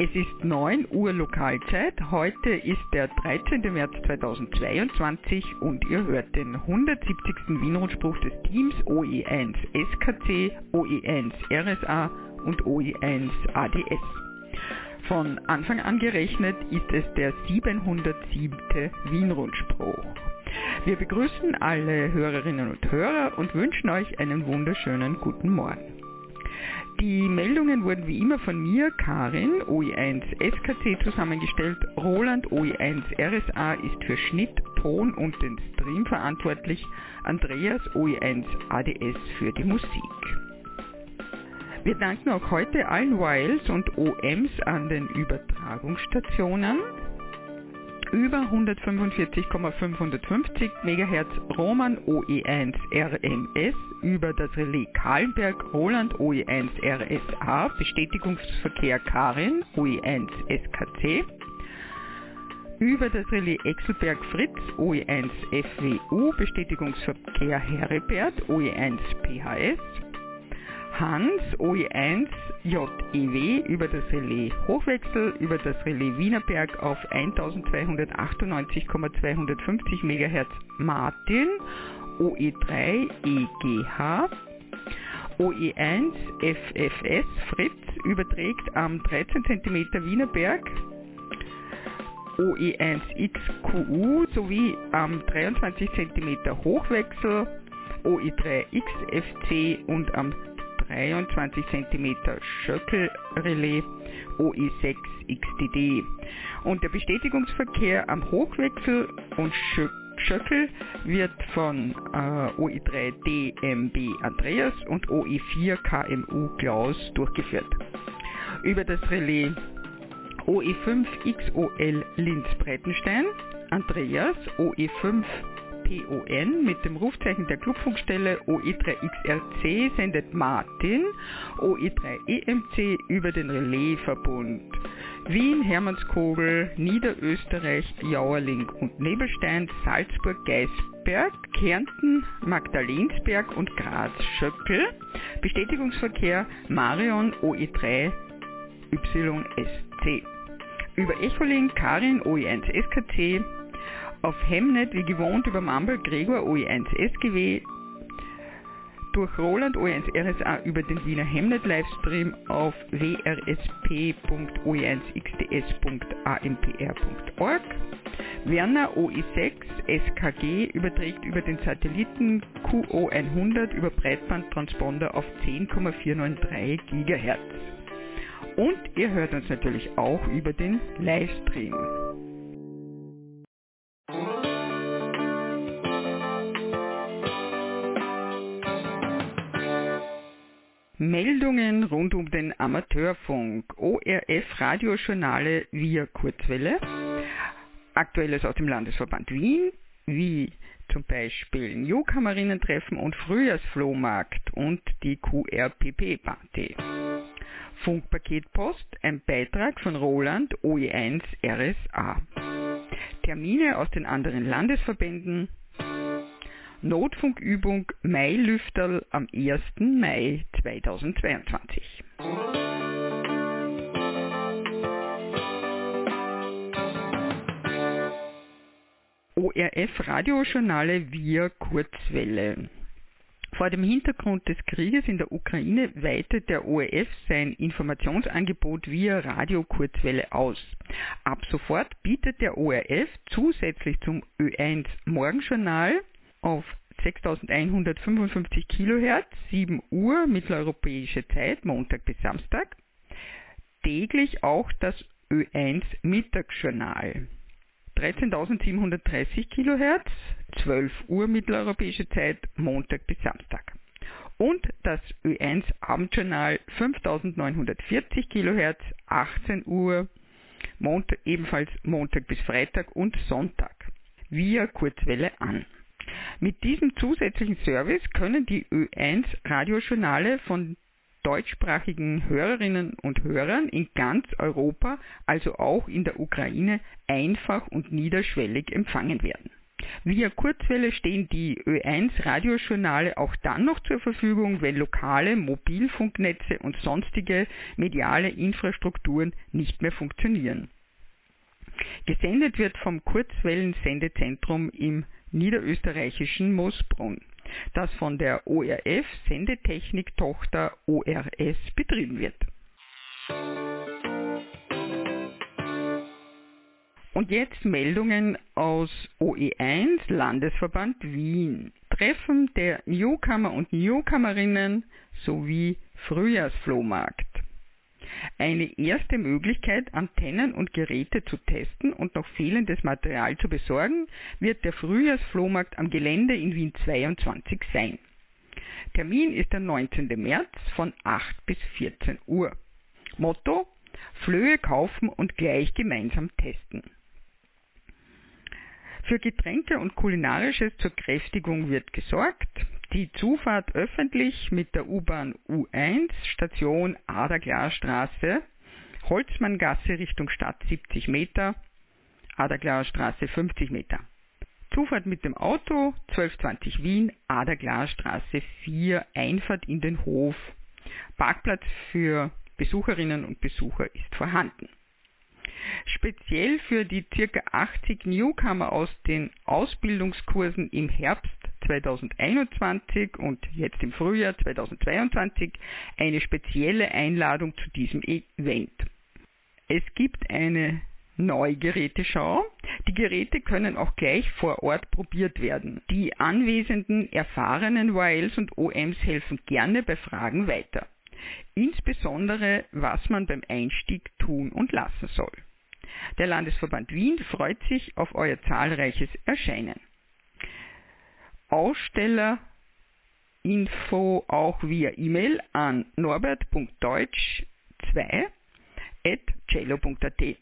Es ist 9 Uhr Lokalzeit. Heute ist der 13. März 2022 und ihr hört den 170. Wienrundspruch des Teams OE1 SKC, OE1 RSA und OE1 ADS. Von Anfang an gerechnet ist es der 707. Wienrundspruch. Wir begrüßen alle Hörerinnen und Hörer und wünschen euch einen wunderschönen guten Morgen. Die Meldungen wurden wie immer von mir, Karin, OE1 SKC zusammengestellt. Roland OE1 RSA ist für Schnitt, Ton und den Stream verantwortlich. Andreas OE1 ADS für die Musik. Wir danken auch heute allen Wiles und OMs an den Übertragungsstationen über 145,550 MHz Roman OE1 RMS über das Relais Kahlenberg Roland OE1 RSA Bestätigungsverkehr Karin OE1 SKC über das Relais Exelberg Fritz OE1 FWU Bestätigungsverkehr Heribert OE1 PHS Hans OE1 JEW über das Relais Hochwechsel über das Relais Wienerberg auf 1298,250 MHz Martin OE3 EGH OE1 FFS Fritz überträgt am 13 cm Wienerberg OE1 XQU sowie am 23 cm Hochwechsel OE3 XFC und am 23 cm Schöckelrelais OE6 XDD. Und der Bestätigungsverkehr am Hochwechsel und Schöckel wird von äh, OE3 DMB Andreas und OE4 KMU Klaus durchgeführt. Über das Relais OE5 XOL Linz Breitenstein Andreas OE5 PON mit dem Rufzeichen der Clubfunkstelle OE3XRC sendet Martin OE3EMC über den Relaisverbund Wien, Hermannskogel, Niederösterreich, Jauerling und Nebelstein, Salzburg, Geisberg, Kärnten, Magdalensberg und Graz Schöckel. Bestätigungsverkehr Marion OE3 YSC. Über Echoling, Karin OE1 SKC, auf Hemnet wie gewohnt über Mumble Gregor OE1 SGW, durch Roland OE1 RSA über den Wiener Hemnet Livestream auf wrsp.oe1xds.ampr.org. Werner OE6 SKG überträgt über den Satelliten QO100 über Breitbandtransponder auf 10,493 GHz. Und ihr hört uns natürlich auch über den Livestream. Meldungen rund um den Amateurfunk, ORF Radiojournale via Kurzwelle, Aktuelles aus dem Landesverband Wien, wie zum Beispiel Newcomerinnen-Treffen und Frühjahrsflohmarkt und die QRPP-Party. Funkpaketpost, ein Beitrag von Roland OE1 RSA. Termine aus den anderen Landesverbänden, Notfunkübung Mailüfterl am 1. Mai 2022. ORF Radiojournale via Kurzwelle. Vor dem Hintergrund des Krieges in der Ukraine weitet der ORF sein Informationsangebot via Radio-Kurzwelle aus. Ab sofort bietet der ORF zusätzlich zum Ö1 Morgenjournal auf 6155 kHz, 7 Uhr mitteleuropäische Zeit, Montag bis Samstag. Täglich auch das Ö1 Mittagsjournal. 13.730 kHz, 12 Uhr mitteleuropäische Zeit, Montag bis Samstag. Und das Ö1 Abendjournal 5940 kHz, 18 Uhr, Montag, ebenfalls Montag bis Freitag und Sonntag. Via Kurzwelle an. Mit diesem zusätzlichen Service können die Ö1 Radiojournale von deutschsprachigen Hörerinnen und Hörern in ganz Europa, also auch in der Ukraine, einfach und niederschwellig empfangen werden. Via Kurzwelle stehen die Ö1 Radiojournale auch dann noch zur Verfügung, wenn lokale Mobilfunknetze und sonstige mediale Infrastrukturen nicht mehr funktionieren. Gesendet wird vom Kurzwellensendezentrum im niederösterreichischen Moosbrunn, das von der ORF Sendetechnik-Tochter ORS betrieben wird. Und jetzt Meldungen aus OE1 Landesverband Wien. Treffen der Newcomer und Newcomerinnen sowie Frühjahrsflohmarkt. Eine erste Möglichkeit, Antennen und Geräte zu testen und noch fehlendes Material zu besorgen, wird der Frühjahrsflohmarkt am Gelände in Wien 22 sein. Termin ist der 19. März von 8 bis 14 Uhr. Motto Flöhe kaufen und gleich gemeinsam testen. Für Getränke und Kulinarisches zur Kräftigung wird gesorgt. Die Zufahrt öffentlich mit der U-Bahn U1, Station Aderglarstraße, Holzmanngasse Richtung Stadt 70 Meter, Aderglarstraße 50 Meter. Zufahrt mit dem Auto 1220 Wien, Aderglarstraße 4, Einfahrt in den Hof. Parkplatz für Besucherinnen und Besucher ist vorhanden. Speziell für die ca. 80 Newcomer aus den Ausbildungskursen im Herbst 2021 und jetzt im Frühjahr 2022 eine spezielle Einladung zu diesem Event. Es gibt eine Neugeräteschau. Die Geräte können auch gleich vor Ort probiert werden. Die anwesenden erfahrenen YLs und OMs helfen gerne bei Fragen weiter. Insbesondere, was man beim Einstieg tun und lassen soll. Der Landesverband Wien freut sich auf euer zahlreiches Erscheinen. Ausstellerinfo auch via E-Mail an norbert.deutsch2 at cello.at.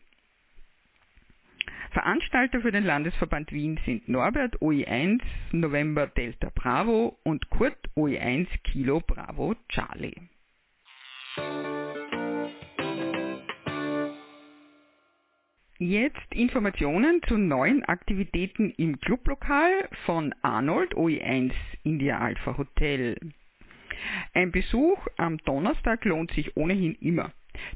Veranstalter für den Landesverband Wien sind Norbert OE1 November Delta Bravo und Kurt OE1 Kilo Bravo Charlie. Jetzt Informationen zu neuen Aktivitäten im Clublokal von Arnold OE1 India Alpha Hotel. Ein Besuch am Donnerstag lohnt sich ohnehin immer.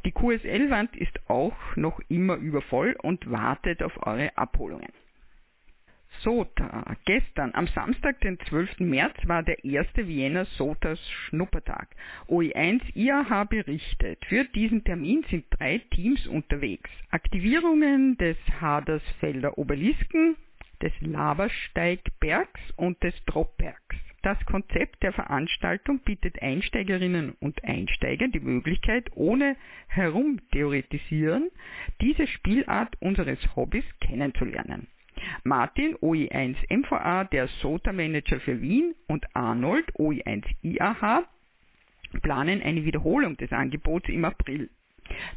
Die QSL-Wand ist auch noch immer übervoll und wartet auf eure Abholungen. SOTA. Gestern, am Samstag, den 12. März, war der erste Vienna SOTAS Schnuppertag. OE1 IAH berichtet, für diesen Termin sind drei Teams unterwegs. Aktivierungen des Hadersfelder Obelisken, des Lavasteigbergs und des Dropbergs. Das Konzept der Veranstaltung bietet Einsteigerinnen und Einsteigern die Möglichkeit, ohne herumtheoretisieren, diese Spielart unseres Hobbys kennenzulernen. Martin OE1 MVA, der SOTA Manager für Wien und Arnold OE1 IAH planen eine Wiederholung des Angebots im April.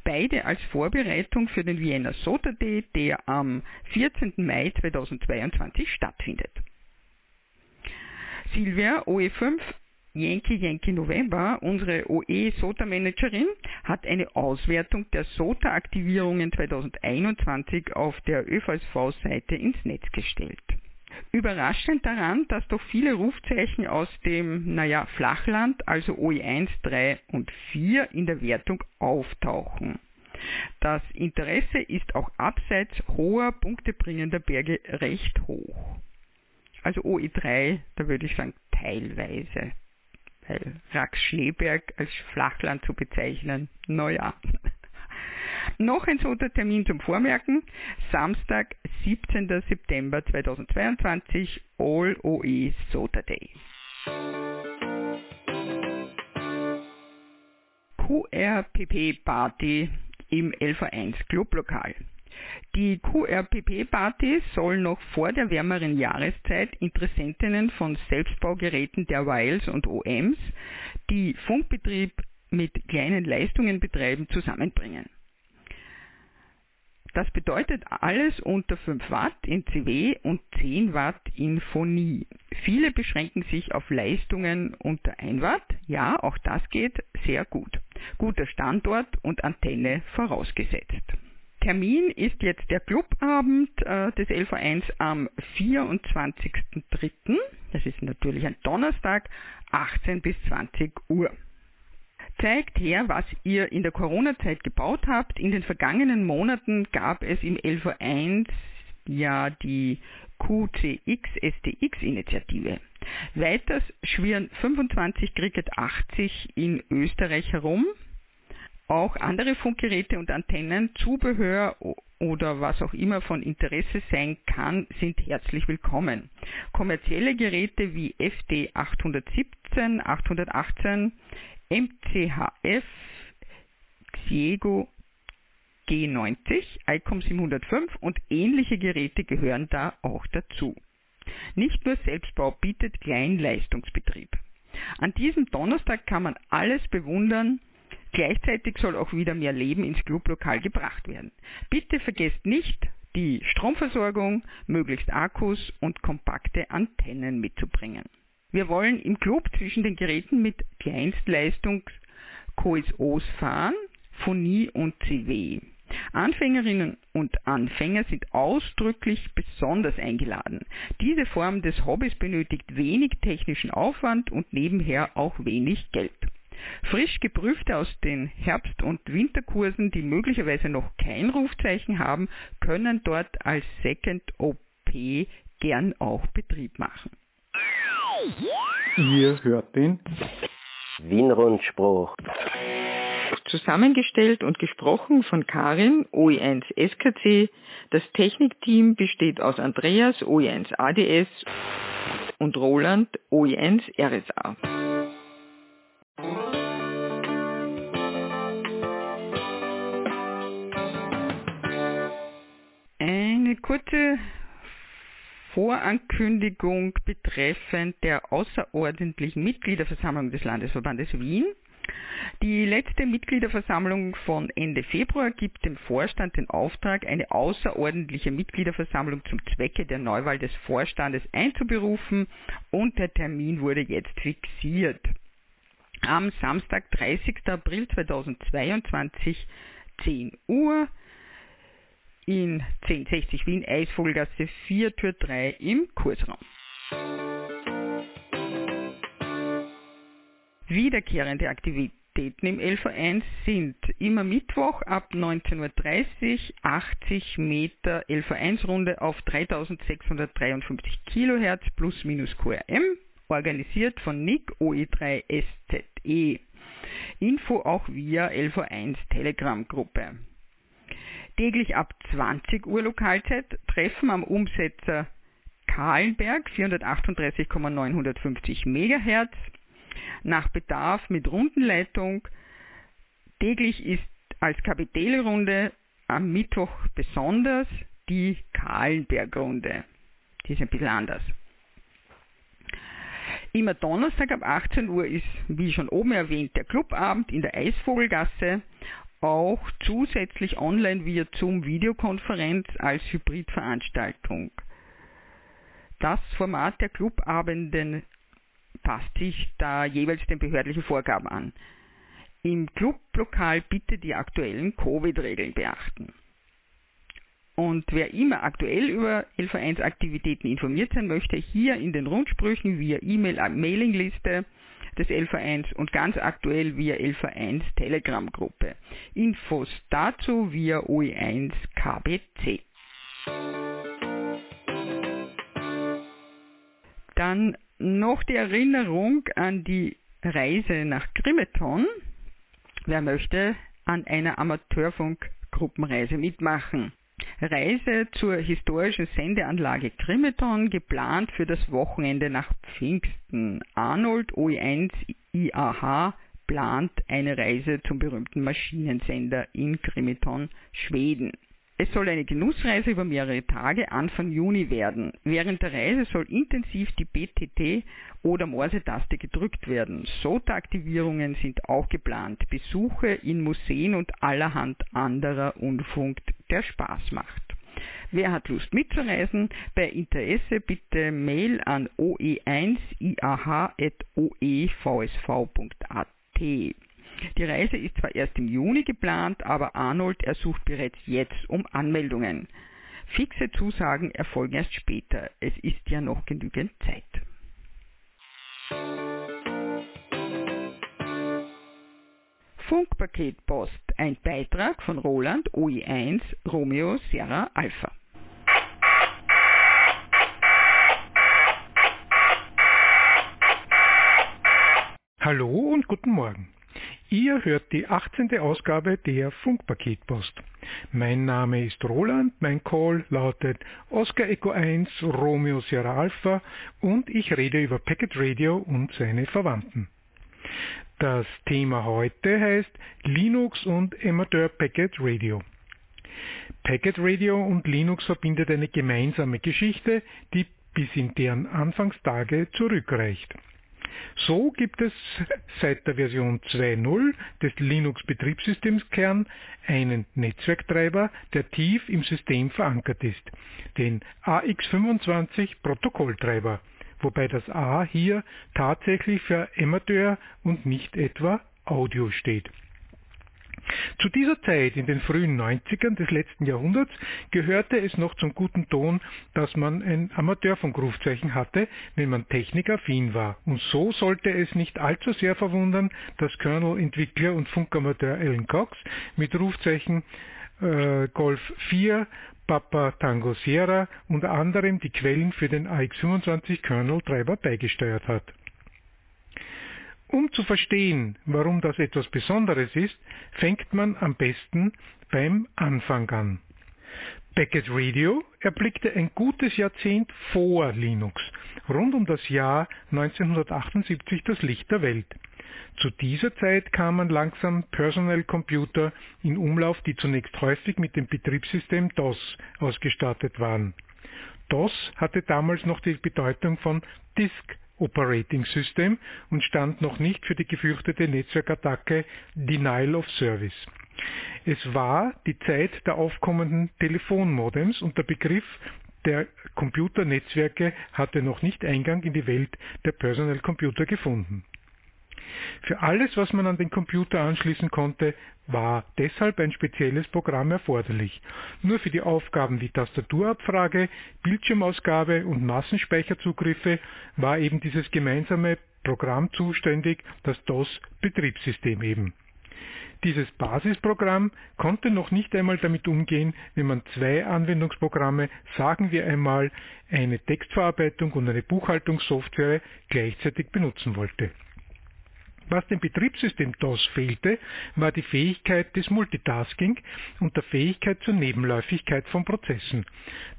Beide als Vorbereitung für den Vienna SOTA Day, der am 14. Mai 2022 stattfindet. Silvia OE5 Yankee Yankee November, unsere OE SOTA Managerin, hat eine Auswertung der SOTA Aktivierungen 2021 auf der ÖVSV-Seite ins Netz gestellt. Überraschend daran, dass doch viele Rufzeichen aus dem, naja, Flachland, also OE1, 3 und 4 in der Wertung auftauchen. Das Interesse ist auch abseits hoher, punktebringender Berge recht hoch. Also OE3, da würde ich sagen teilweise weil Rax-Schneeberg als Flachland zu bezeichnen, naja. Noch ein so Termin zum Vormerken. Samstag, 17. September 2022, All OE Soda Day. QRPP Party im LV1 Clublokal. Die QRPP-Party soll noch vor der wärmeren Jahreszeit Interessentinnen von Selbstbaugeräten der Wiles und OMs, die Funkbetrieb mit kleinen Leistungen betreiben, zusammenbringen. Das bedeutet alles unter 5 Watt in CW und 10 Watt in Phonie. Viele beschränken sich auf Leistungen unter 1 Watt. Ja, auch das geht sehr gut. Guter Standort und Antenne vorausgesetzt. Termin ist jetzt der Clubabend äh, des LV1 am 24.03. Das ist natürlich ein Donnerstag, 18 bis 20 Uhr. Zeigt her, was ihr in der Corona-Zeit gebaut habt. In den vergangenen Monaten gab es im LV1 ja die QCX STX Initiative. Weiters schwirren 25 Cricket 80 in Österreich herum. Auch andere Funkgeräte und Antennen, Zubehör oder was auch immer von Interesse sein kann, sind herzlich willkommen. Kommerzielle Geräte wie FD 817, 818, MCHF, Xiego G90, ICOM 705 und ähnliche Geräte gehören da auch dazu. Nicht nur Selbstbau bietet Kleinleistungsbetrieb. An diesem Donnerstag kann man alles bewundern, Gleichzeitig soll auch wieder mehr Leben ins Clublokal gebracht werden. Bitte vergesst nicht, die Stromversorgung, möglichst Akkus und kompakte Antennen mitzubringen. Wir wollen im Club zwischen den Geräten mit Kleinstleistungs QSOs fahren, Phonie und CW. Anfängerinnen und Anfänger sind ausdrücklich besonders eingeladen. Diese Form des Hobbys benötigt wenig technischen Aufwand und nebenher auch wenig Geld. Frisch geprüfte aus den Herbst- und Winterkursen, die möglicherweise noch kein Rufzeichen haben, können dort als Second OP gern auch Betrieb machen. Ihr hört den Wienrundspruch. Zusammengestellt und gesprochen von Karin, OE1 SKC. Das Technikteam besteht aus Andreas, OE1 ADS und Roland, OE1 RSA. Kurze Vorankündigung betreffend der außerordentlichen Mitgliederversammlung des Landesverbandes Wien. Die letzte Mitgliederversammlung von Ende Februar gibt dem Vorstand den Auftrag, eine außerordentliche Mitgliederversammlung zum Zwecke der Neuwahl des Vorstandes einzuberufen und der Termin wurde jetzt fixiert. Am Samstag, 30. April 2022, 10 Uhr in 1060 Wien, Eisvogelgasse 4, Tür 3 im Kursraum. Wiederkehrende Aktivitäten im LV1 sind immer Mittwoch ab 19.30 Uhr 80 Meter LV1-Runde auf 3653 kHz plus minus QRM, organisiert von NIC OE3SZE. Info auch via LV1 Telegram-Gruppe. Täglich ab 20 Uhr Lokalzeit Treffen am Umsetzer Kahlenberg 438,950 MHz nach Bedarf mit Rundenleitung. Täglich ist als Kapitälrunde am Mittwoch besonders die Kahlenberg-Runde. Die ist ein bisschen anders. Immer Donnerstag ab 18 Uhr ist, wie schon oben erwähnt, der Clubabend in der Eisvogelgasse auch zusätzlich online via Zoom Videokonferenz als Hybridveranstaltung. Das Format der Clubabenden passt sich da jeweils den behördlichen Vorgaben an. Im Clublokal bitte die aktuellen Covid-Regeln beachten. Und wer immer aktuell über LV1-Aktivitäten informiert sein möchte, hier in den Rundsprüchen via E-Mail-Mailingliste des LV1 und ganz aktuell via LV1 Telegram-Gruppe. Infos dazu via OE1 KBC. Dann noch die Erinnerung an die Reise nach Grimeton. Wer möchte an einer Amateurfunkgruppenreise mitmachen? Reise zur historischen Sendeanlage Grimeton, geplant für das Wochenende nach Pfingsten. Arnold OE1 IAH plant eine Reise zum berühmten Maschinensender in Grimeton, Schweden. Es soll eine Genussreise über mehrere Tage Anfang Juni werden. Während der Reise soll intensiv die BTT oder Morse-Taste gedrückt werden. SOTA-Aktivierungen sind auch geplant. Besuche in Museen und allerhand anderer Unfunk, der Spaß macht. Wer hat Lust mitzureisen? Bei Interesse bitte Mail an oe1iah.oevsv.at. Die Reise ist zwar erst im Juni geplant, aber Arnold ersucht bereits jetzt um Anmeldungen. Fixe Zusagen erfolgen erst später. Es ist ja noch genügend Zeit. Funkpaket Post, ein Beitrag von Roland OI1 Romeo Sierra Alpha. Hallo und guten Morgen. Ihr hört die 18. Ausgabe der Funkpaketpost. Mein Name ist Roland, mein Call lautet Oscar Echo 1 Romeo Sierra Alpha und ich rede über Packet Radio und seine Verwandten. Das Thema heute heißt Linux und Amateur Packet Radio. Packet Radio und Linux verbindet eine gemeinsame Geschichte, die bis in deren Anfangstage zurückreicht. So gibt es seit der Version 2.0 des Linux-Betriebssystemskern einen Netzwerktreiber, der tief im System verankert ist, den AX25 Protokolltreiber, wobei das A hier tatsächlich für Amateur und nicht etwa Audio steht. Zu dieser Zeit, in den frühen 90ern des letzten Jahrhunderts, gehörte es noch zum guten Ton, dass man ein Amateurfunkrufzeichen hatte, wenn man technikaffin war. Und so sollte es nicht allzu sehr verwundern, dass Kernel-Entwickler und Funkamateur Alan Cox mit Rufzeichen äh, Golf 4 Papa Tango Sierra unter anderem die Quellen für den AX25 Kernel-Treiber beigesteuert hat. Um zu verstehen, warum das etwas Besonderes ist, fängt man am besten beim Anfang an. Packet Radio erblickte ein gutes Jahrzehnt vor Linux, rund um das Jahr 1978 das Licht der Welt. Zu dieser Zeit kamen langsam Personal Computer in Umlauf, die zunächst häufig mit dem Betriebssystem DOS ausgestattet waren. DOS hatte damals noch die Bedeutung von Disk Operating System und stand noch nicht für die gefürchtete Netzwerkattacke Denial of Service. Es war die Zeit der aufkommenden Telefonmodems und der Begriff der Computernetzwerke hatte noch nicht Eingang in die Welt der Personal Computer gefunden. Für alles, was man an den Computer anschließen konnte, war deshalb ein spezielles Programm erforderlich. Nur für die Aufgaben wie Tastaturabfrage, Bildschirmausgabe und Massenspeicherzugriffe war eben dieses gemeinsame Programm zuständig, das DOS-Betriebssystem eben. Dieses Basisprogramm konnte noch nicht einmal damit umgehen, wenn man zwei Anwendungsprogramme, sagen wir einmal eine Textverarbeitung und eine Buchhaltungssoftware, gleichzeitig benutzen wollte. Was dem Betriebssystem DOS fehlte, war die Fähigkeit des Multitasking und der Fähigkeit zur Nebenläufigkeit von Prozessen.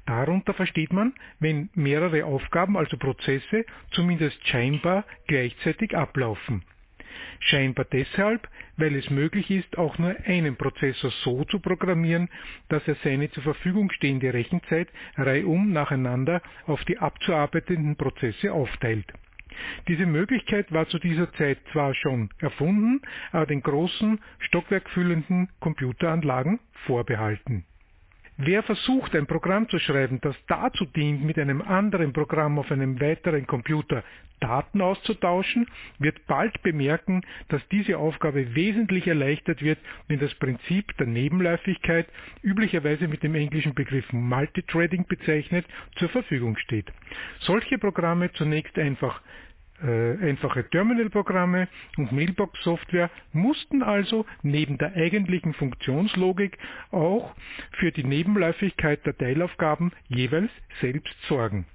Darunter versteht man, wenn mehrere Aufgaben, also Prozesse, zumindest scheinbar gleichzeitig ablaufen. Scheinbar deshalb, weil es möglich ist, auch nur einen Prozessor so zu programmieren, dass er seine zur Verfügung stehende Rechenzeit reihum nacheinander auf die abzuarbeitenden Prozesse aufteilt. Diese Möglichkeit war zu dieser Zeit zwar schon erfunden, aber den großen, stockwerkfüllenden Computeranlagen vorbehalten. Wer versucht, ein Programm zu schreiben, das dazu dient, mit einem anderen Programm auf einem weiteren Computer Daten auszutauschen, wird bald bemerken, dass diese Aufgabe wesentlich erleichtert wird, wenn das Prinzip der Nebenläufigkeit, üblicherweise mit dem englischen Begriff Multithreading bezeichnet, zur Verfügung steht. Solche Programme zunächst einfach einfache Terminalprogramme und Mailbox-Software mussten also neben der eigentlichen Funktionslogik auch für die Nebenläufigkeit der Teilaufgaben jeweils selbst sorgen.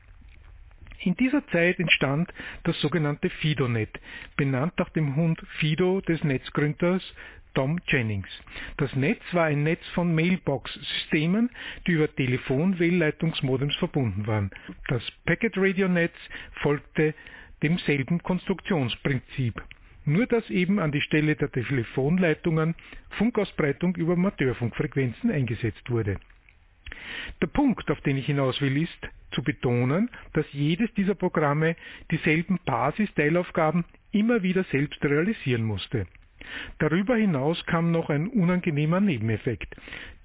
In dieser Zeit entstand das sogenannte FidoNet, benannt nach dem Hund Fido des Netzgründers Tom Jennings. Das Netz war ein Netz von Mailbox-Systemen, die über Telefon-Wählleitungsmodems verbunden waren. Das Packet Radio Netz folgte demselben Konstruktionsprinzip, nur dass eben an die Stelle der Telefonleitungen Funkausbreitung über Amateurfunkfrequenzen eingesetzt wurde. Der Punkt, auf den ich hinaus will, ist zu betonen, dass jedes dieser Programme dieselben Basisteilaufgaben immer wieder selbst realisieren musste. Darüber hinaus kam noch ein unangenehmer Nebeneffekt.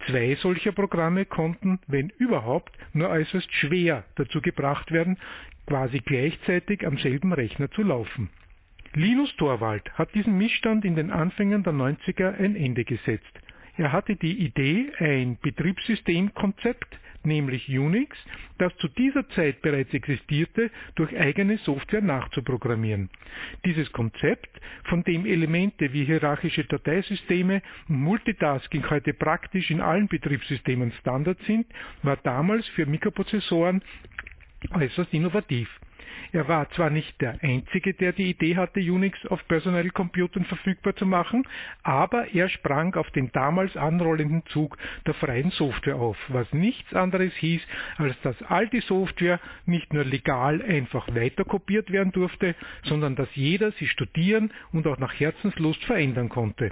Zwei solcher Programme konnten, wenn überhaupt, nur äußerst schwer dazu gebracht werden, quasi gleichzeitig am selben Rechner zu laufen. Linus Torvald hat diesem Missstand in den Anfängen der 90er ein Ende gesetzt. Er hatte die Idee, ein Betriebssystemkonzept, nämlich Unix, das zu dieser Zeit bereits existierte, durch eigene Software nachzuprogrammieren. Dieses Konzept, von dem Elemente wie hierarchische Dateisysteme und Multitasking heute praktisch in allen Betriebssystemen Standard sind, war damals für Mikroprozessoren äußerst innovativ. Er war zwar nicht der Einzige, der die Idee hatte, Unix auf Personal Computern verfügbar zu machen, aber er sprang auf den damals anrollenden Zug der freien Software auf, was nichts anderes hieß, als dass all die Software nicht nur legal einfach weiterkopiert werden durfte, sondern dass jeder sie studieren und auch nach Herzenslust verändern konnte.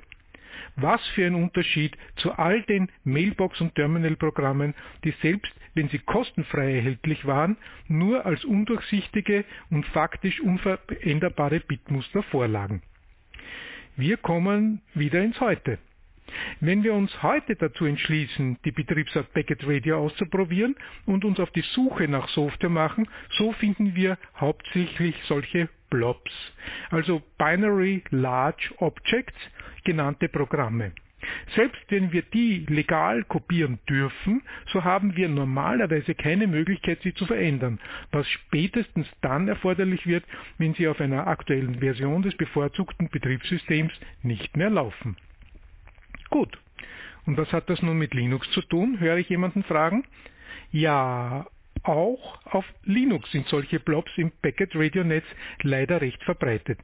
Was für ein Unterschied zu all den Mailbox- und Terminalprogrammen, die selbst, wenn sie kostenfrei erhältlich waren, nur als undurchsichtige und faktisch unveränderbare Bitmuster vorlagen. Wir kommen wieder ins Heute. Wenn wir uns heute dazu entschließen, die Betriebsart Packet Radio auszuprobieren und uns auf die Suche nach Software machen, so finden wir hauptsächlich solche Blobs, also Binary Large Objects, genannte Programme. Selbst wenn wir die legal kopieren dürfen, so haben wir normalerweise keine Möglichkeit, sie zu verändern, was spätestens dann erforderlich wird, wenn sie auf einer aktuellen Version des bevorzugten Betriebssystems nicht mehr laufen. Gut. Und was hat das nun mit Linux zu tun, höre ich jemanden fragen. Ja, auch auf Linux sind solche Blobs im Packet-Radio-Netz leider recht verbreitet.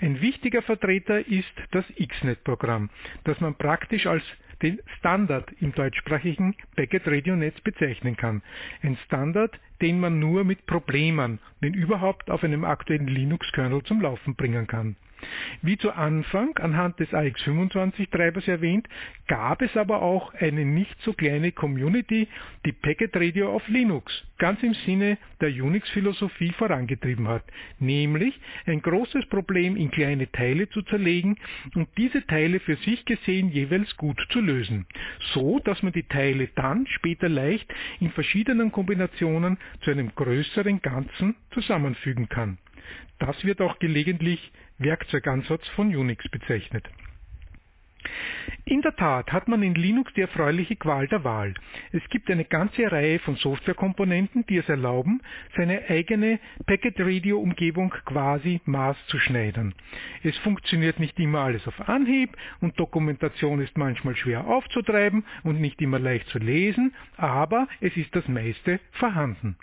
Ein wichtiger Vertreter ist das XNet-Programm, das man praktisch als den Standard im deutschsprachigen Packet-Radio-Netz bezeichnen kann. Ein Standard, den man nur mit Problemen, wenn überhaupt, auf einem aktuellen Linux-Kernel zum Laufen bringen kann. Wie zu Anfang anhand des AX25-Treibers erwähnt, gab es aber auch eine nicht so kleine Community, die Packet Radio auf Linux ganz im Sinne der Unix-Philosophie vorangetrieben hat, nämlich ein großes Problem in kleine Teile zu zerlegen und diese Teile für sich gesehen jeweils gut zu lösen, so dass man die Teile dann später leicht in verschiedenen Kombinationen zu einem größeren Ganzen zusammenfügen kann. Das wird auch gelegentlich Werkzeugansatz von Unix bezeichnet. In der Tat hat man in Linux die erfreuliche Qual der Wahl. Es gibt eine ganze Reihe von Softwarekomponenten, die es erlauben, seine eigene Packet-Radio-Umgebung quasi maßzuschneidern. Es funktioniert nicht immer alles auf Anhieb und Dokumentation ist manchmal schwer aufzutreiben und nicht immer leicht zu lesen, aber es ist das meiste vorhanden.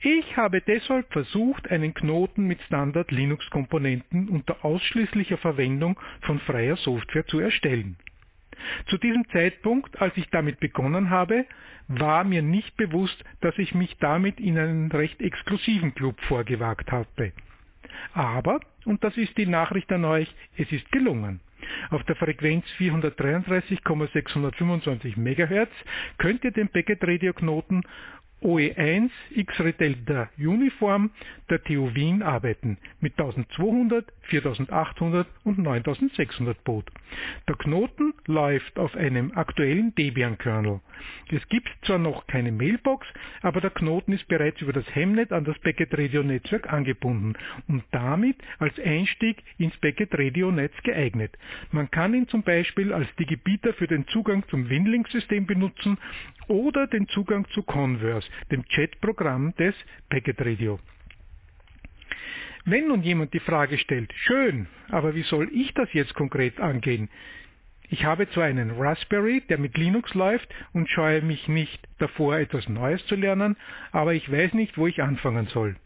Ich habe deshalb versucht, einen Knoten mit Standard Linux-Komponenten unter ausschließlicher Verwendung von freier Software zu erstellen. Zu diesem Zeitpunkt, als ich damit begonnen habe, war mir nicht bewusst, dass ich mich damit in einen recht exklusiven Club vorgewagt hatte. Aber, und das ist die Nachricht an euch, es ist gelungen. Auf der Frequenz 433,625 MHz könnt ihr den Packet Radio Knoten OE1 X-Retail der Uniform der TU Wien arbeiten mit 1200, 4800 und 9600 Baud. Der Knoten läuft auf einem aktuellen Debian-Kernel. Es gibt zwar noch keine Mailbox, aber der Knoten ist bereits über das Hemnet an das Packet Radio Netzwerk angebunden und damit als Einstieg ins Packet Radio Netz geeignet. Man kann ihn zum Beispiel als Digibieter für den Zugang zum Winlink-System benutzen oder den Zugang zu Converse, dem Chatprogramm des Packet Radio. Wenn nun jemand die Frage stellt, schön, aber wie soll ich das jetzt konkret angehen? Ich habe zwar einen Raspberry, der mit Linux läuft und scheue mich nicht davor, etwas Neues zu lernen, aber ich weiß nicht, wo ich anfangen soll.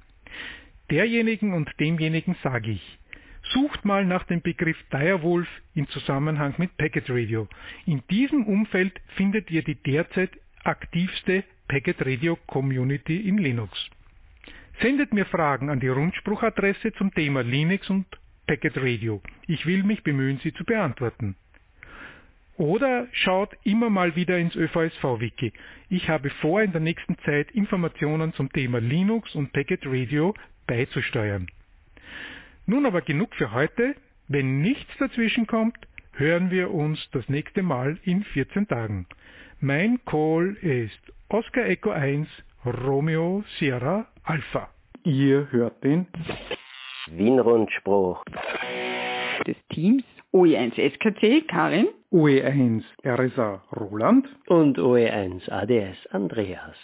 Derjenigen und demjenigen sage ich, sucht mal nach dem Begriff Direwolf im Zusammenhang mit Packet Radio. In diesem Umfeld findet ihr die derzeit aktivste Packet Radio Community in Linux. Sendet mir Fragen an die Rundspruchadresse zum Thema Linux und Packet Radio. Ich will mich bemühen, sie zu beantworten. Oder schaut immer mal wieder ins ÖVSV-Wiki. Ich habe vor, in der nächsten Zeit Informationen zum Thema Linux und Packet Radio beizusteuern. Nun aber genug für heute. Wenn nichts dazwischen kommt, hören wir uns das nächste Mal in 14 Tagen. Mein Call ist Oscar Echo 1 Romeo Sierra Alpha. Ihr hört den Wienrundspruch des Teams OE1 SKC Karin, OE1 RSA Roland und OE1 ADS Andreas.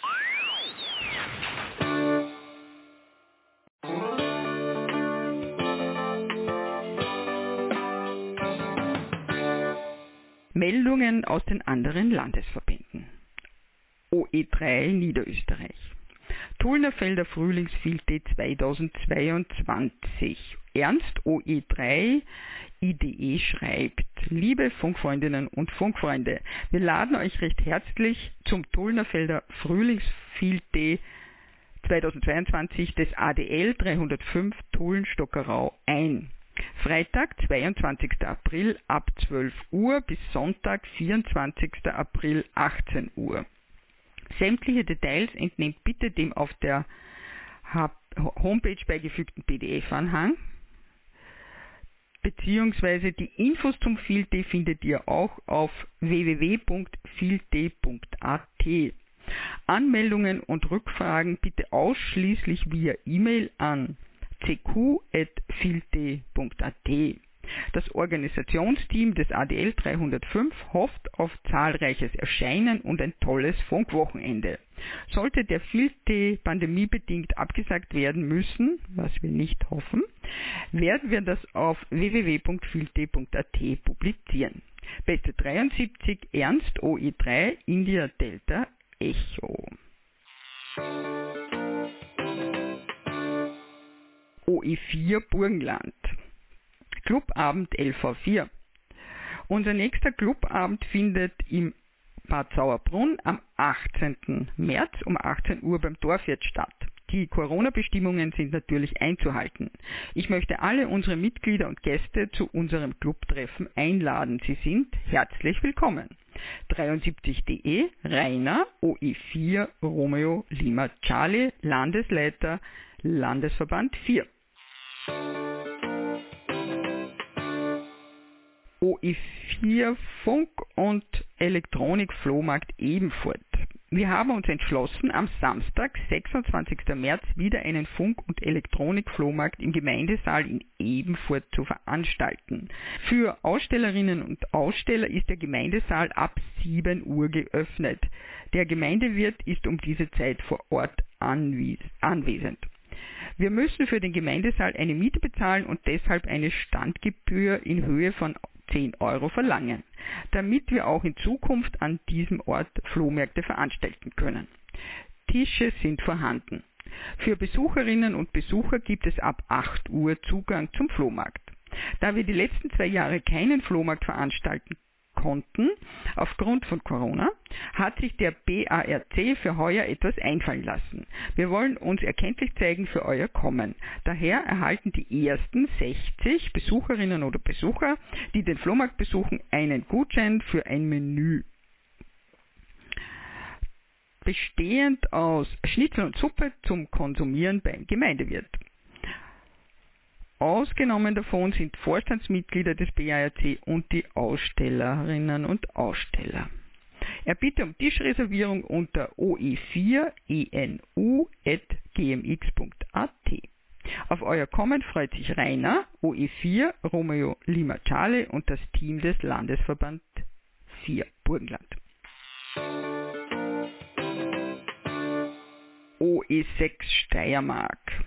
Meldungen aus den anderen Landesverbänden. OE3 Niederösterreich. Tullnerfelder Frühlingsfilte 2022. Ernst OE3 IDE schreibt, liebe Funkfreundinnen und Funkfreunde, wir laden euch recht herzlich zum Tullnerfelder Frühlingsfilte 2022 des ADL 305 Tullen-Stockerau ein. Freitag, 22. April ab 12 Uhr bis Sonntag, 24. April 18 Uhr. Sämtliche Details entnehmt bitte dem auf der Homepage beigefügten PDF-Anhang, beziehungsweise die Infos zum Field findet ihr auch auf www.field.at. Anmeldungen und Rückfragen bitte ausschließlich via E-Mail an cq.filte.at. Das Organisationsteam des ADL 305 hofft auf zahlreiches Erscheinen und ein tolles Funkwochenende. Sollte der Filte pandemiebedingt abgesagt werden müssen, was wir nicht hoffen, werden wir das auf www.filte.at publizieren. Beste 73 Ernst OE3 India Delta Echo. OE4 Burgenland. Clubabend LV4. Unser nächster Clubabend findet im Bad Sauerbrunn am 18. März um 18 Uhr beim Dorfwirt statt. Die Corona-Bestimmungen sind natürlich einzuhalten. Ich möchte alle unsere Mitglieder und Gäste zu unserem Clubtreffen einladen. Sie sind herzlich willkommen. 73.de Rainer OE4 Romeo Lima Charlie Landesleiter Landesverband 4. OE4 Funk und Elektronik Flohmarkt Ebenfurt. Wir haben uns entschlossen, am Samstag, 26. März, wieder einen Funk- und Elektronik-Flohmarkt im Gemeindesaal in Ebenfurt zu veranstalten. Für Ausstellerinnen und Aussteller ist der Gemeindesaal ab 7 Uhr geöffnet. Der Gemeindewirt ist um diese Zeit vor Ort anwesend. Wir müssen für den Gemeindesaal eine Miete bezahlen und deshalb eine Standgebühr in Höhe von 10 Euro verlangen, damit wir auch in Zukunft an diesem Ort Flohmärkte veranstalten können. Tische sind vorhanden. Für Besucherinnen und Besucher gibt es ab 8 Uhr Zugang zum Flohmarkt. Da wir die letzten zwei Jahre keinen Flohmarkt veranstalten konnten, aufgrund von Corona, hat sich der BARC für heuer etwas einfallen lassen. Wir wollen uns erkenntlich zeigen für euer Kommen. Daher erhalten die ersten 60 Besucherinnen oder Besucher, die den Flohmarkt besuchen, einen Gutschein für ein Menü bestehend aus Schnitzel und Suppe zum Konsumieren beim Gemeindewirt. Ausgenommen davon sind Vorstandsmitglieder des BARC und die Ausstellerinnen und Aussteller. Er bitte um Tischreservierung unter oe4enu.gmx.at. Auf euer Kommen freut sich Rainer, OE4, Romeo Lima Charlie und das Team des Landesverband 4 Burgenland. OE6 Steiermark.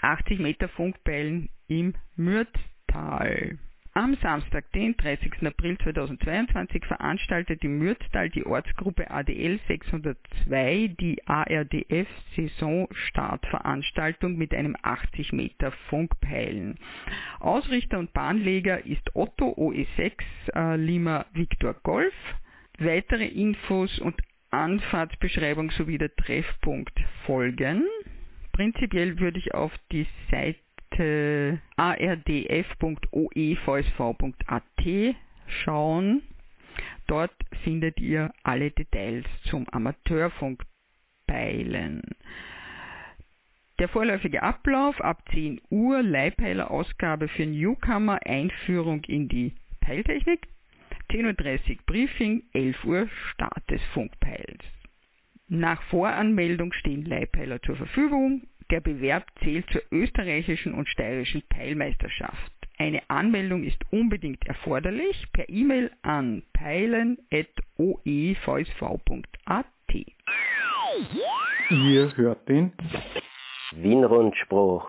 80 Meter Funkbällen im Mürztal. Am Samstag, den 30. April 2022, veranstaltet im Mürztal die Ortsgruppe ADL 602 die ARDF Saisonstartveranstaltung mit einem 80 Meter Funkpeilen. Ausrichter und Bahnleger ist Otto OE6 äh, Lima Victor Golf. Weitere Infos und Anfahrtsbeschreibung sowie der Treffpunkt folgen. Prinzipiell würde ich auf die Seite ardf.oevsv.at schauen. Dort findet ihr alle Details zum Amateurfunkpeilen. Der vorläufige Ablauf ab 10 Uhr Leihpeiler-Ausgabe für Newcomer, Einführung in die Peiltechnik, 10.30 Uhr Briefing, 11 Uhr Start des Funkpeils. Nach Voranmeldung stehen Leihpeiler zur Verfügung. Der Bewerb zählt zur österreichischen und steirischen Teilmeisterschaft. Eine Anmeldung ist unbedingt erforderlich per E-Mail an peilen.oevsv.at. Ihr hört den Wienrundspruch.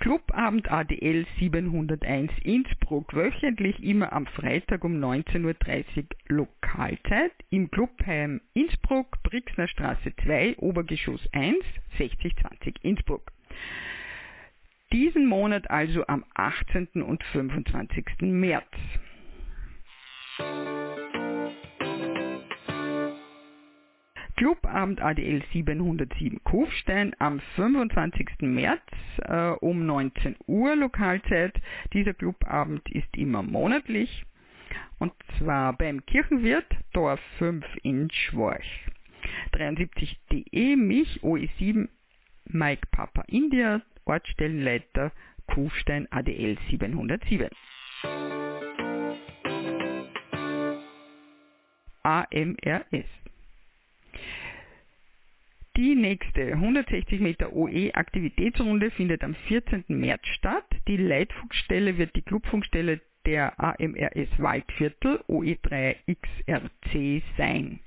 Clubabend ADL 701 Innsbruck, wöchentlich immer am Freitag um 19.30 Uhr Lokalzeit im Clubheim Innsbruck, Brixner Straße 2, Obergeschoss 1, 6020 Innsbruck. Diesen Monat also am 18. und 25. März. Clubabend ADL 707 Kufstein am 25. März äh, um 19 Uhr Lokalzeit. Dieser Clubabend ist immer monatlich und zwar beim Kirchenwirt Dorf 5 in Schworch. 73.de mich OE7 Mike Papa India Ortsstellenleiter Kufstein ADL 707. AMRS die nächste 160 Meter OE Aktivitätsrunde findet am 14. März statt. Die Leitfunkstelle wird die Clubfunkstelle der AMRS Waldviertel OE3XRC sein.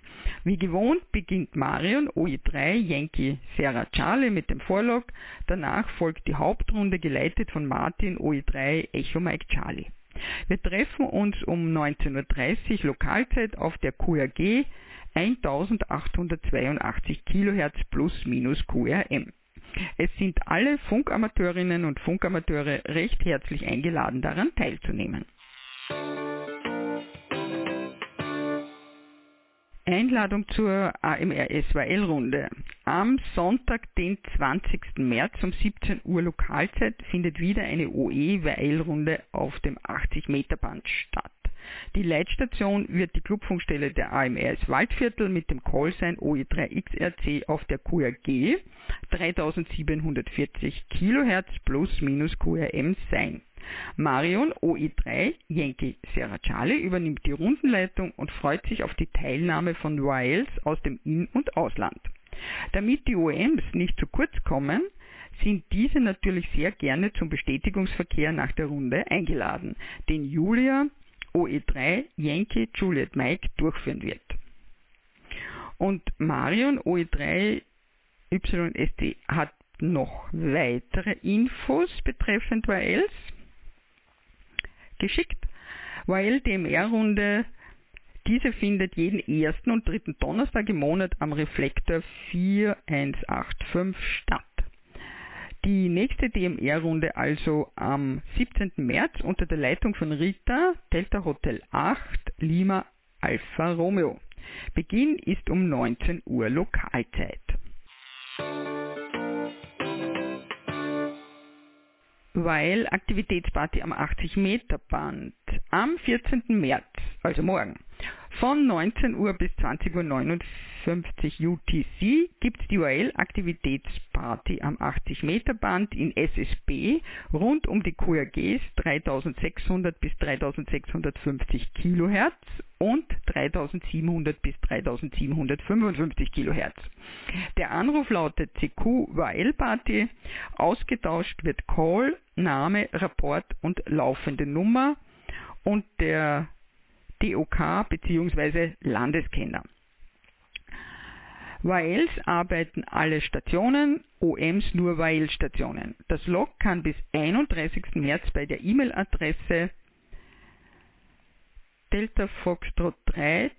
Wie gewohnt beginnt Marion OE3 Yankee Serra Charlie mit dem Vorlog. Danach folgt die Hauptrunde geleitet von Martin OE3 Echo Mike Charlie. Wir treffen uns um 19.30 Uhr Lokalzeit auf der QRG 1882 kHz plus minus QRM. Es sind alle Funkamateurinnen und Funkamateure recht herzlich eingeladen, daran teilzunehmen. Einladung zur AMRSWL-Runde. Am Sonntag, den 20. März um 17 Uhr Lokalzeit findet wieder eine OE-WL-Runde auf dem 80-Meter-Band statt. Die Leitstation wird die Clubfunkstelle der AMRS Waldviertel mit dem Callsign OE3XRC auf der QRG 3740 kHz plus minus QRM sein. Marion OE3 Yankee Serra Charlie übernimmt die Rundenleitung und freut sich auf die Teilnahme von Wiles aus dem In- und Ausland. Damit die OEMs nicht zu kurz kommen, sind diese natürlich sehr gerne zum Bestätigungsverkehr nach der Runde eingeladen, den Julia OE3 Yankee Juliet Mike durchführen wird. Und Marion OE3 YSD hat noch weitere Infos betreffend YLs geschickt. YL DMR-Runde, diese findet jeden ersten und dritten Donnerstag im Monat am Reflektor 4185 statt. Die nächste DMR-Runde also am 17. März unter der Leitung von Rita, Delta Hotel 8, Lima Alfa Romeo. Beginn ist um 19 Uhr Lokalzeit. Weil Aktivitätsparty am 80 Meter Band am 14. März, also morgen, von 19 Uhr bis 20.59 Uhr UTC gibt es die URL-Aktivitätsparty am 80 Meter Band in SSB rund um die QRGs 3600 bis 3650 kHz und 3700 bis 3755 kHz. Der Anruf lautet CQ URL Party. Ausgetauscht wird Call, Name, Rapport und laufende Nummer und der DOK bzw. Landeskenner. Waels arbeiten alle Stationen, OMs nur Wael-Stationen. Das Log kann bis 31. März bei der E-Mail-Adresse Delta Foxtrot 3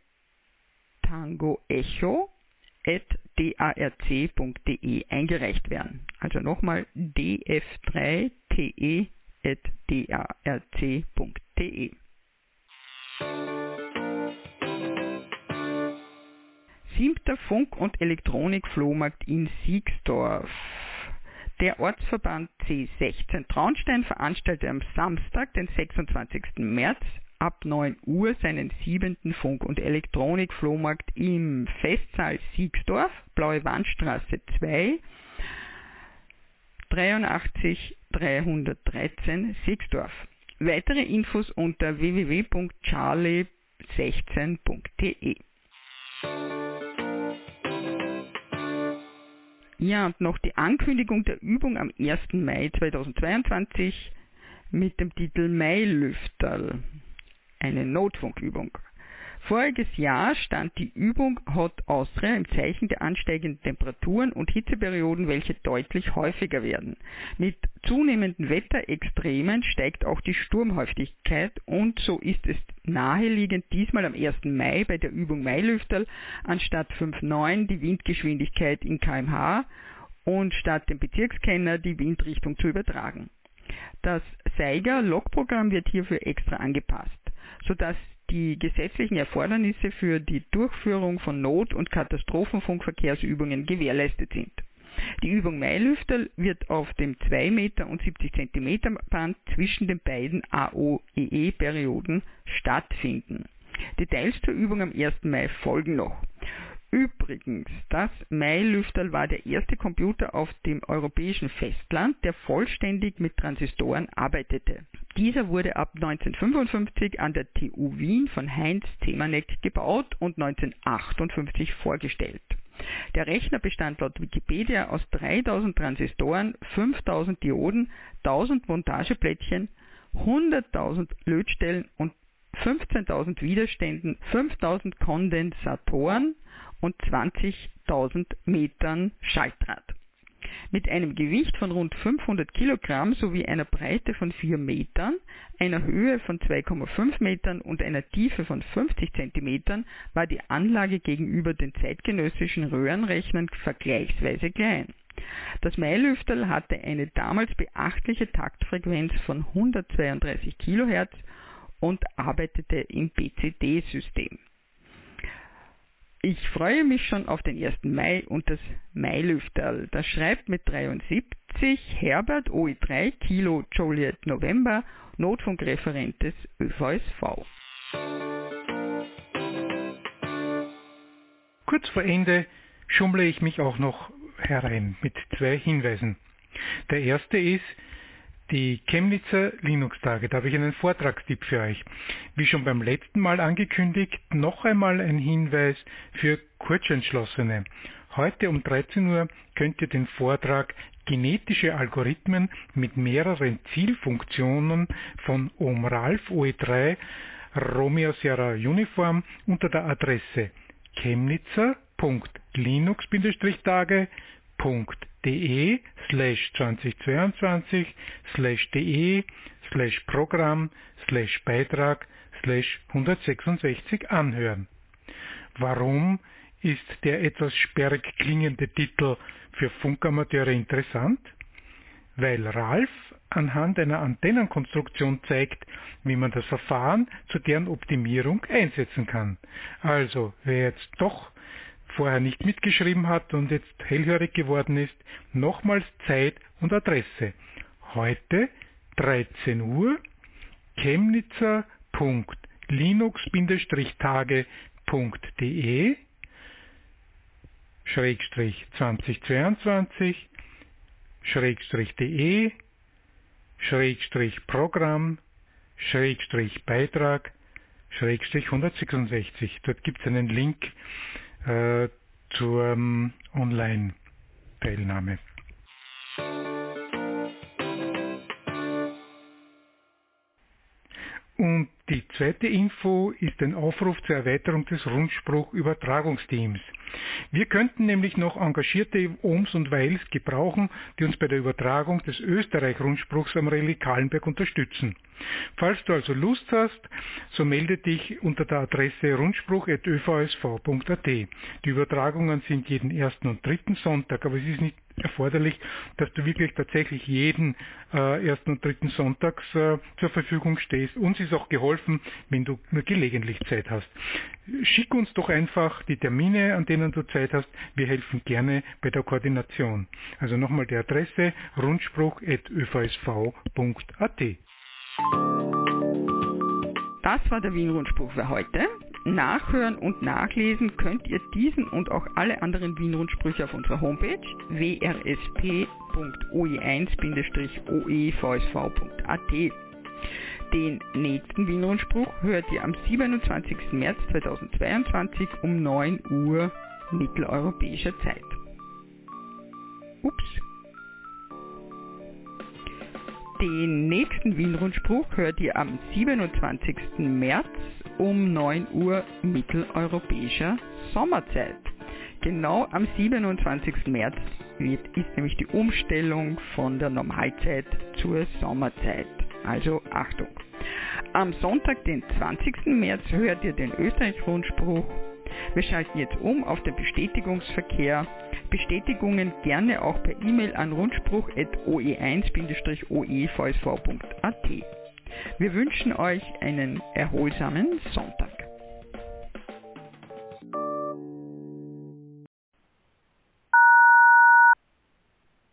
Tango Echo at darc.de eingereicht werden. Also nochmal df3te at darc.de. Siebter Funk- und Elektronik-Flohmarkt in Siegsdorf. Der Ortsverband C16 Traunstein veranstaltet am Samstag, den 26. März, ab 9 Uhr seinen siebenten Funk- und Elektronik-Flohmarkt im Festsaal Siegsdorf, Blaue Wandstraße 2, 83 313 Siegsdorf. Weitere Infos unter www.charlie16.de. Ja, und noch die Ankündigung der Übung am 1. Mai 2022 mit dem Titel Mailüfterl, eine Notfunkübung. Voriges Jahr stand die Übung Hot Austria im Zeichen der ansteigenden Temperaturen und Hitzeperioden, welche deutlich häufiger werden. Mit zunehmenden Wetterextremen steigt auch die Sturmhäufigkeit und so ist es naheliegend, diesmal am 1. Mai bei der Übung Mailüfterl anstatt 5,9 die Windgeschwindigkeit in kmh und statt dem Bezirkskenner die Windrichtung zu übertragen. Das Seiger Logprogramm wird hierfür extra angepasst, sodass die gesetzlichen Erfordernisse für die Durchführung von Not- und Katastrophenfunkverkehrsübungen gewährleistet sind. Die Übung Mailüfterl wird auf dem 2 Meter und 70 Zentimeter Band zwischen den beiden AOEE-Perioden stattfinden. Details zur Übung am 1. Mai folgen noch. Übrigens, das Mailüfterl war der erste Computer auf dem europäischen Festland, der vollständig mit Transistoren arbeitete. Dieser wurde ab 1955 an der TU Wien von Heinz Zemanek gebaut und 1958 vorgestellt. Der Rechner bestand laut Wikipedia aus 3000 Transistoren, 5000 Dioden, 1000 Montageplättchen, 100.000 Lötstellen und 15.000 Widerständen, 5.000 Kondensatoren und 20.000 Metern Schaltdraht. Mit einem Gewicht von rund 500 Kilogramm sowie einer Breite von 4 Metern, einer Höhe von 2,5 Metern und einer Tiefe von 50 Zentimetern war die Anlage gegenüber den zeitgenössischen Röhrenrechnern vergleichsweise klein. Das Mailüfterl hatte eine damals beachtliche Taktfrequenz von 132 kHz und arbeitete im BCD-System. Ich freue mich schon auf den 1. Mai und das Mailüfterl. Das schreibt mit 73 Herbert OE3 Kilo Joliet November, Notfunkreferent des ÖVSV. Kurz vor Ende schummle ich mich auch noch herein mit zwei Hinweisen. Der erste ist, die Chemnitzer Linux-Tage, da habe ich einen Vortragstipp für euch. Wie schon beim letzten Mal angekündigt, noch einmal ein Hinweis für Kurzentschlossene. Heute um 13 Uhr könnt ihr den Vortrag Genetische Algorithmen mit mehreren Zielfunktionen von OM Ralph OE3 Romeo Sierra Uniform unter der Adresse chemnitzer.linux-tage.de slash 2022 slash de slash Programm slash Beitrag slash 166 anhören. Warum ist der etwas sperrig klingende Titel für Funkamateure interessant? Weil Ralf anhand einer Antennenkonstruktion zeigt, wie man das Verfahren zu deren Optimierung einsetzen kann. Also, wer jetzt doch vorher nicht mitgeschrieben hat und jetzt hellhörig geworden ist, nochmals Zeit und Adresse. Heute 13 Uhr chemnitzer.linux-tage.de Schrägstrich 2022 Schrägstrich de Schrägstrich Programm Schrägstrich Beitrag Schrägstrich 166. Dort gibt es einen Link äh, zur ähm, Online-Teilnahme. Und die zweite Info ist ein Aufruf zur Erweiterung des Rundspruch-Übertragungsteams. Wir könnten nämlich noch engagierte Ohms und Weils gebrauchen, die uns bei der Übertragung des Österreich-Rundspruchs am Relais Kahlenberg unterstützen. Falls du also Lust hast, so melde dich unter der Adresse rundspruch.övsv.at. Die Übertragungen sind jeden ersten und dritten Sonntag, aber es ist nicht erforderlich, dass du wirklich tatsächlich jeden äh, ersten und dritten Sonntags äh, zur Verfügung stehst. Uns ist auch geholfen, wenn du nur gelegentlich Zeit hast. Schick uns doch einfach die Termine, an denen du Zeit hast. Wir helfen gerne bei der Koordination. Also nochmal die Adresse rundspruch.övsv.at. Das war der Wien-Rundspruch für heute. Nachhören und nachlesen könnt ihr diesen und auch alle anderen Wien-Rundsprüche auf unserer Homepage wrsp.oe1-oevsv.at. Den nächsten Wien-Rundspruch hört ihr am 27. März 2022 um 9 Uhr mitteleuropäischer Zeit. Ups. Den nächsten Wien-Rundspruch hört ihr am 27. März um 9 Uhr mitteleuropäischer Sommerzeit. Genau am 27. März wird, ist nämlich die Umstellung von der Normalzeit zur Sommerzeit. Also Achtung. Am Sonntag, den 20. März, hört ihr den Österreich-Rundspruch. Wir schalten jetzt um auf den Bestätigungsverkehr. Bestätigungen gerne auch per E-Mail an rundspruch.oe1-oevsv.at. Wir wünschen euch einen erholsamen Sonntag.